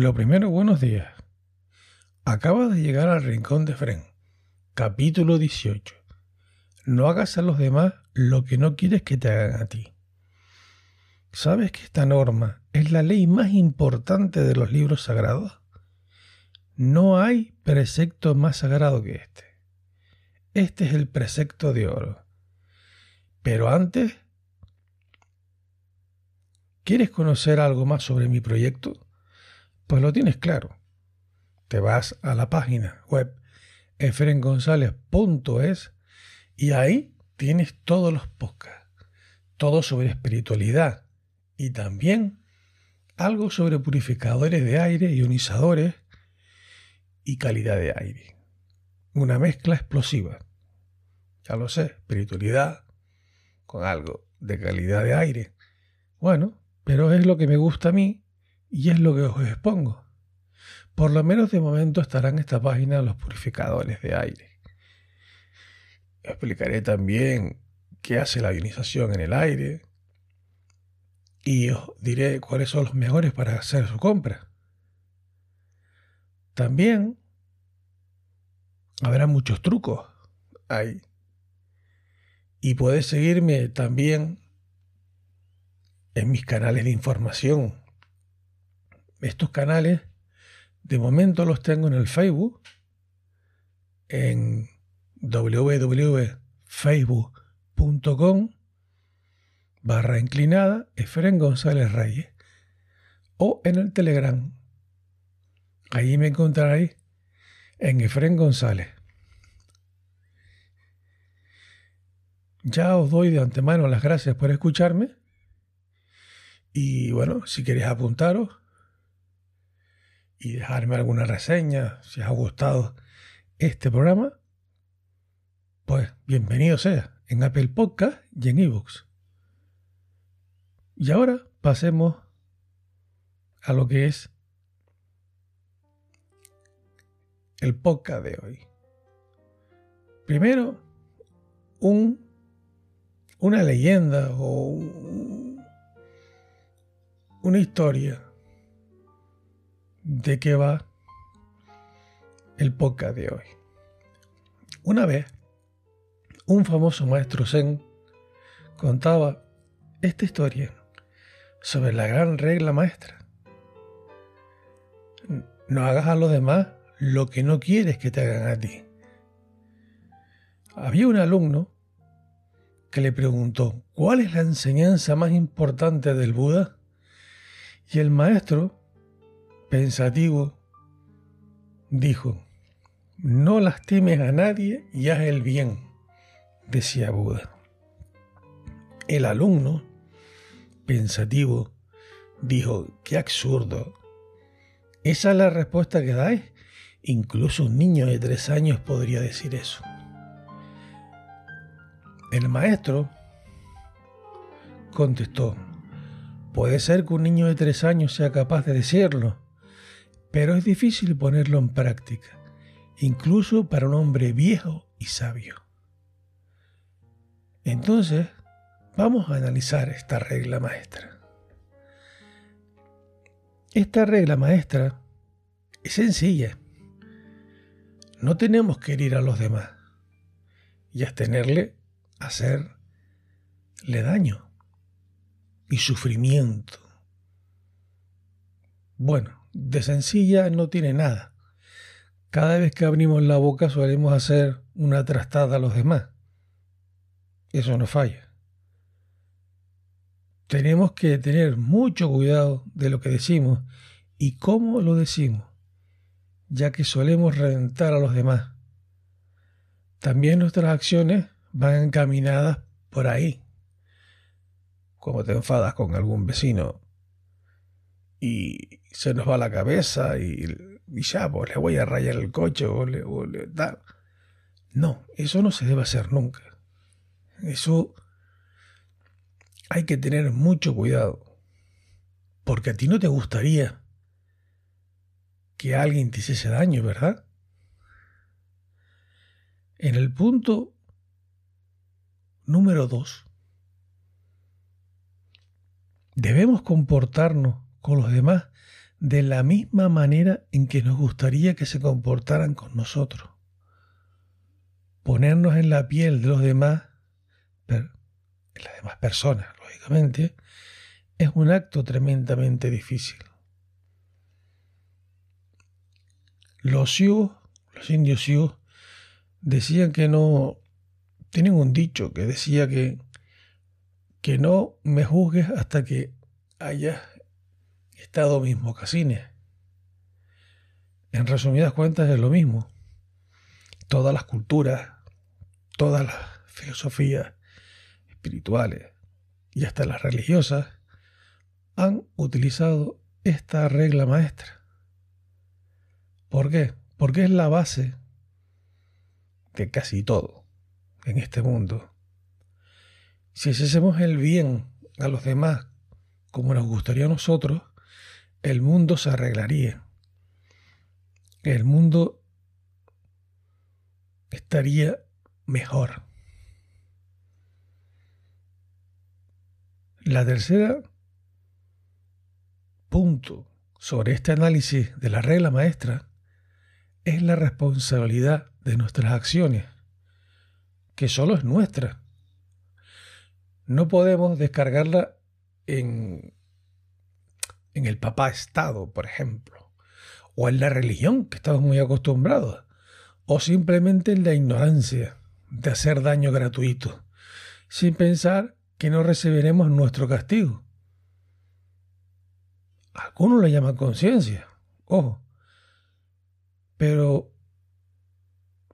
Lo primero, buenos días. Acabas de llegar al Rincón de Fren, capítulo 18. No hagas a los demás lo que no quieres que te hagan a ti. ¿Sabes que esta norma es la ley más importante de los libros sagrados? No hay precepto más sagrado que este. Este es el precepto de oro. Pero antes, ¿quieres conocer algo más sobre mi proyecto? Pues lo tienes claro. Te vas a la página web efrengonzalez.es y ahí tienes todos los podcasts, todo sobre espiritualidad y también algo sobre purificadores de aire, ionizadores y calidad de aire. Una mezcla explosiva. Ya lo sé, espiritualidad con algo de calidad de aire. Bueno, pero es lo que me gusta a mí y es lo que os expongo. Por lo menos de momento estarán en esta página los purificadores de aire. Explicaré también qué hace la ionización en el aire, y os diré cuáles son los mejores para hacer su compra. También habrá muchos trucos ahí. Y puedes seguirme también en mis canales de información. Estos canales, de momento los tengo en el Facebook, en www.facebook.com barra inclinada Efren González Reyes o en el Telegram. Allí me encontraréis en Efren González. Ya os doy de antemano las gracias por escucharme. Y bueno, si queréis apuntaros y dejarme alguna reseña, si os ha gustado este programa, pues bienvenido sea en Apple Podcast y en eBooks. Y ahora pasemos a lo que es el podcast de hoy. Primero, un, una leyenda o una historia de qué va el podcast de hoy. Una vez, un famoso maestro zen contaba esta historia sobre la gran regla maestra. No hagas a los demás lo que no quieres que te hagan a ti. Había un alumno que le preguntó, ¿cuál es la enseñanza más importante del Buda? Y el maestro, pensativo, dijo, no lastimes a nadie y haz el bien, decía Buda. El alumno pensativo, dijo, qué absurdo. Esa es la respuesta que dais. Incluso un niño de tres años podría decir eso. El maestro contestó, puede ser que un niño de tres años sea capaz de decirlo, pero es difícil ponerlo en práctica, incluso para un hombre viejo y sabio. Entonces, Vamos a analizar esta regla maestra. Esta regla maestra es sencilla. No tenemos que herir a los demás y abstenerle hacerle daño y sufrimiento. Bueno, de sencilla no tiene nada. Cada vez que abrimos la boca solemos hacer una trastada a los demás. Eso no falla tenemos que tener mucho cuidado de lo que decimos y cómo lo decimos, ya que solemos reventar a los demás. También nuestras acciones van encaminadas por ahí. Como te enfadas con algún vecino y se nos va la cabeza y, ya, pues le voy a rayar el coche o le, o le No, eso no se debe hacer nunca. Eso hay que tener mucho cuidado, porque a ti no te gustaría que alguien te hiciese daño, ¿verdad? En el punto número dos, debemos comportarnos con los demás de la misma manera en que nos gustaría que se comportaran con nosotros. Ponernos en la piel de los demás, las demás personas, lógicamente, es un acto tremendamente difícil. Los Sioux, los indios Sioux, decían que no, tienen un dicho que decía que, que no me juzgues hasta que hayas estado mis mocasines. En resumidas cuentas es lo mismo. Todas las culturas, todas las filosofías espirituales y hasta las religiosas han utilizado esta regla maestra. ¿Por qué? Porque es la base de casi todo en este mundo. Si hacemos el bien a los demás como nos gustaría a nosotros, el mundo se arreglaría. El mundo estaría mejor. La tercera punto sobre este análisis de la regla maestra es la responsabilidad de nuestras acciones, que solo es nuestra. No podemos descargarla en en el papá Estado, por ejemplo, o en la religión, que estamos muy acostumbrados, o simplemente en la ignorancia de hacer daño gratuito, sin pensar que no recibiremos nuestro castigo. Algunos le llaman conciencia, ojo, pero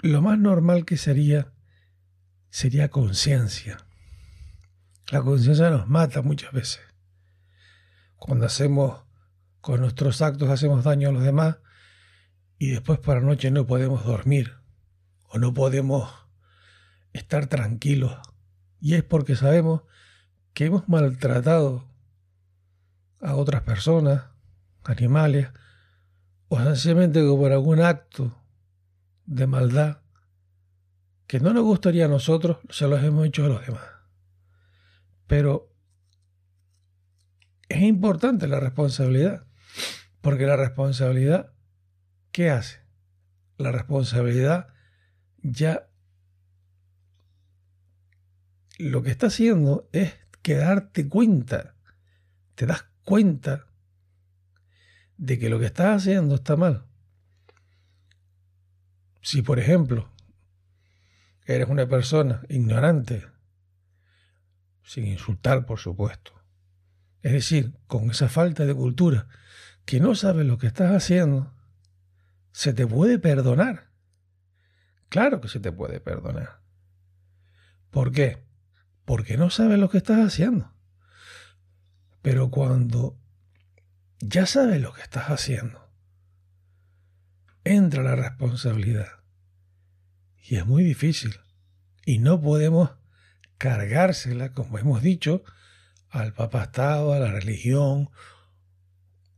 lo más normal que sería sería conciencia. La conciencia nos mata muchas veces. Cuando hacemos, con nuestros actos hacemos daño a los demás y después por la noche no podemos dormir o no podemos estar tranquilos. Y es porque sabemos que hemos maltratado a otras personas, animales, o sencillamente por algún acto de maldad que no nos gustaría a nosotros, se los hemos hecho a los demás. Pero es importante la responsabilidad, porque la responsabilidad, ¿qué hace? La responsabilidad ya lo que está haciendo es que darte cuenta, te das cuenta de que lo que estás haciendo está mal. Si, por ejemplo, eres una persona ignorante, sin insultar, por supuesto, es decir, con esa falta de cultura, que no sabes lo que estás haciendo, se te puede perdonar. Claro que se te puede perdonar. ¿Por qué? Porque no sabes lo que estás haciendo. Pero cuando ya sabes lo que estás haciendo, entra la responsabilidad. Y es muy difícil. Y no podemos cargársela, como hemos dicho, al Papa Estado, a la religión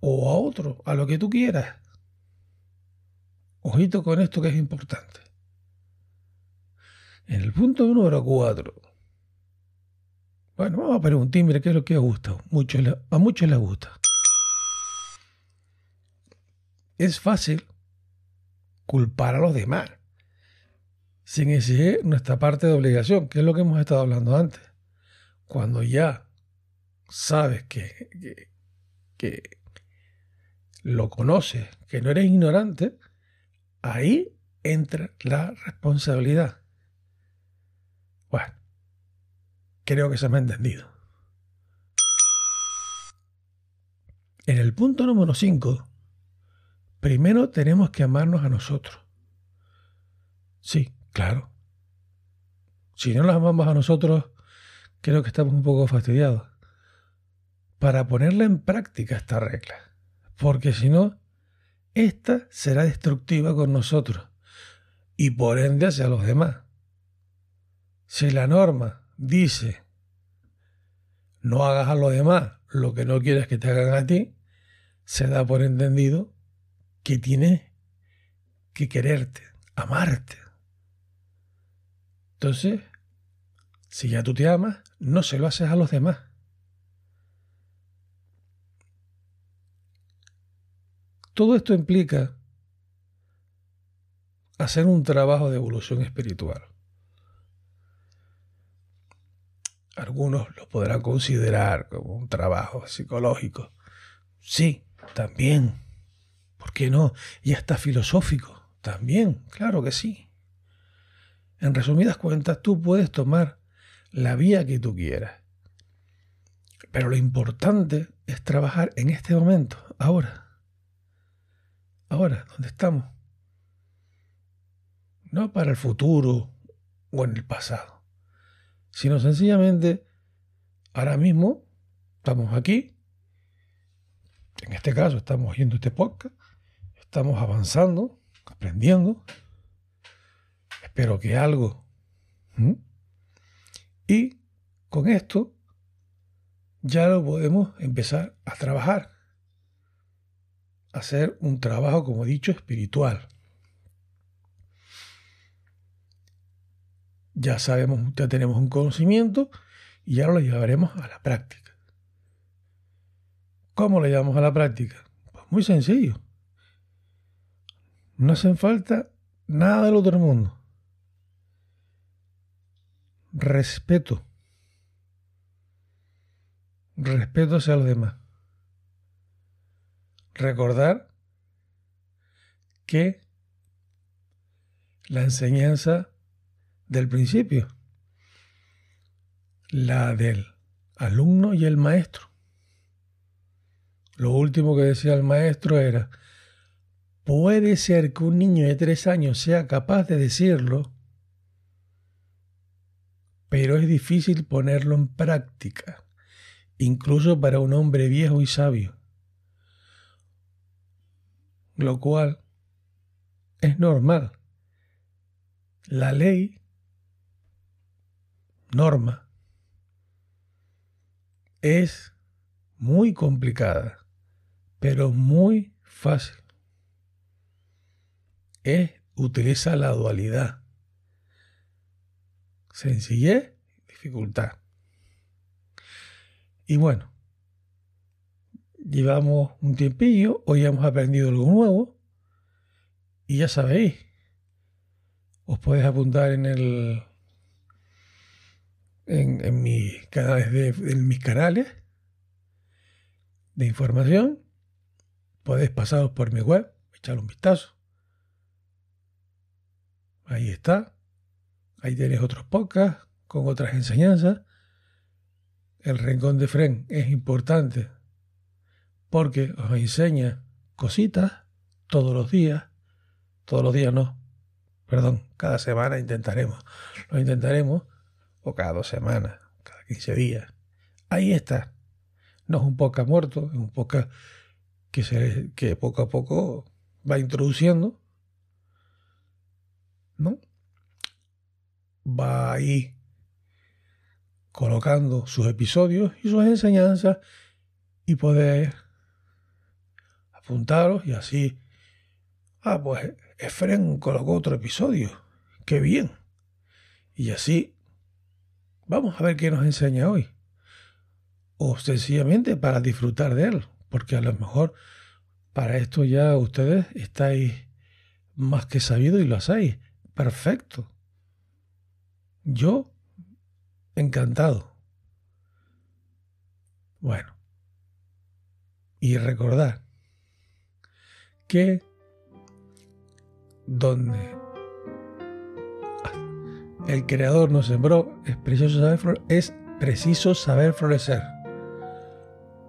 o a otro, a lo que tú quieras. Ojito con esto que es importante. En el punto número 4. Bueno, vamos a poner un timbre, ¿qué es lo que gusta? a muchos les gusta. Es fácil culpar a los demás sin exigir nuestra parte de obligación, que es lo que hemos estado hablando antes. Cuando ya sabes que, que, lo conoces, que no eres ignorante, ahí entra la responsabilidad. Bueno, creo que se me ha entendido. En el punto número 5, primero tenemos que amarnos a nosotros. Sí, claro. Si no nos amamos a nosotros, creo que estamos un poco fastidiados para ponerla en práctica esta regla, porque si no, esta será destructiva con nosotros y por ende hacia los demás. Si la norma dice no hagas a los demás lo que no quieres que te hagan a ti, se da por entendido que tienes que quererte, amarte. Entonces, si ya tú te amas, no se lo haces a los demás. Todo esto implica hacer un trabajo de evolución espiritual. Algunos lo podrán considerar como un trabajo psicológico. Sí, también. ¿Por qué no? Y hasta filosófico. También, claro que sí. En resumidas cuentas, tú puedes tomar la vía que tú quieras. Pero lo importante es trabajar en este momento, ahora. Ahora, donde estamos. No para el futuro o en el pasado, sino sencillamente ahora mismo estamos aquí. En este caso estamos oyendo este podcast, estamos avanzando, aprendiendo. Espero que algo. Y con esto ya lo podemos empezar a trabajar. Hacer un trabajo, como he dicho, espiritual. Ya sabemos, ya tenemos un conocimiento y ahora lo llevaremos a la práctica. ¿Cómo lo llevamos a la práctica? Pues muy sencillo. No hacen falta nada del otro mundo. Respeto respeto hacia los demás. Recordar que la enseñanza del principio, la del alumno y el maestro. Lo último que decía el maestro era, puede ser que un niño de tres años sea capaz de decirlo, pero es difícil ponerlo en práctica incluso para un hombre viejo y sabio. Lo cual es normal. La ley, norma, es muy complicada, pero muy fácil. Es, utiliza la dualidad. Sencillez, dificultad. Y bueno, llevamos un tiempillo, hoy hemos aprendido algo nuevo y ya sabéis, os podéis apuntar en el en, mis canales de, mis canales de información. Podéis pasaros por mi web, echar un vistazo. Ahí está. Ahí tenéis otros podcasts con otras enseñanzas el rincón de Fren es importante porque os enseña cositas todos los días. Todos los días no. Perdón, cada semana intentaremos. Lo intentaremos. O cada dos semanas, cada 15 días. Ahí está. No es un poco muerto, es un poco que, se, que poco a poco va introduciendo. ¿No? Va ahí colocando sus episodios y sus enseñanzas y poder apuntaros y así. Ah, pues Efren colocó otro episodio. ¡Qué bien! Y así vamos a ver qué nos enseña hoy. O sencillamente para disfrutar de él, porque a lo mejor para esto ya ustedes estáis más que sabidos y lo hacéis. Perfecto. Yo encantado. Bueno, y recordar que donde el creador nos sembró es preciso saber, es preciso saber florecer.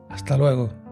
Hasta luego.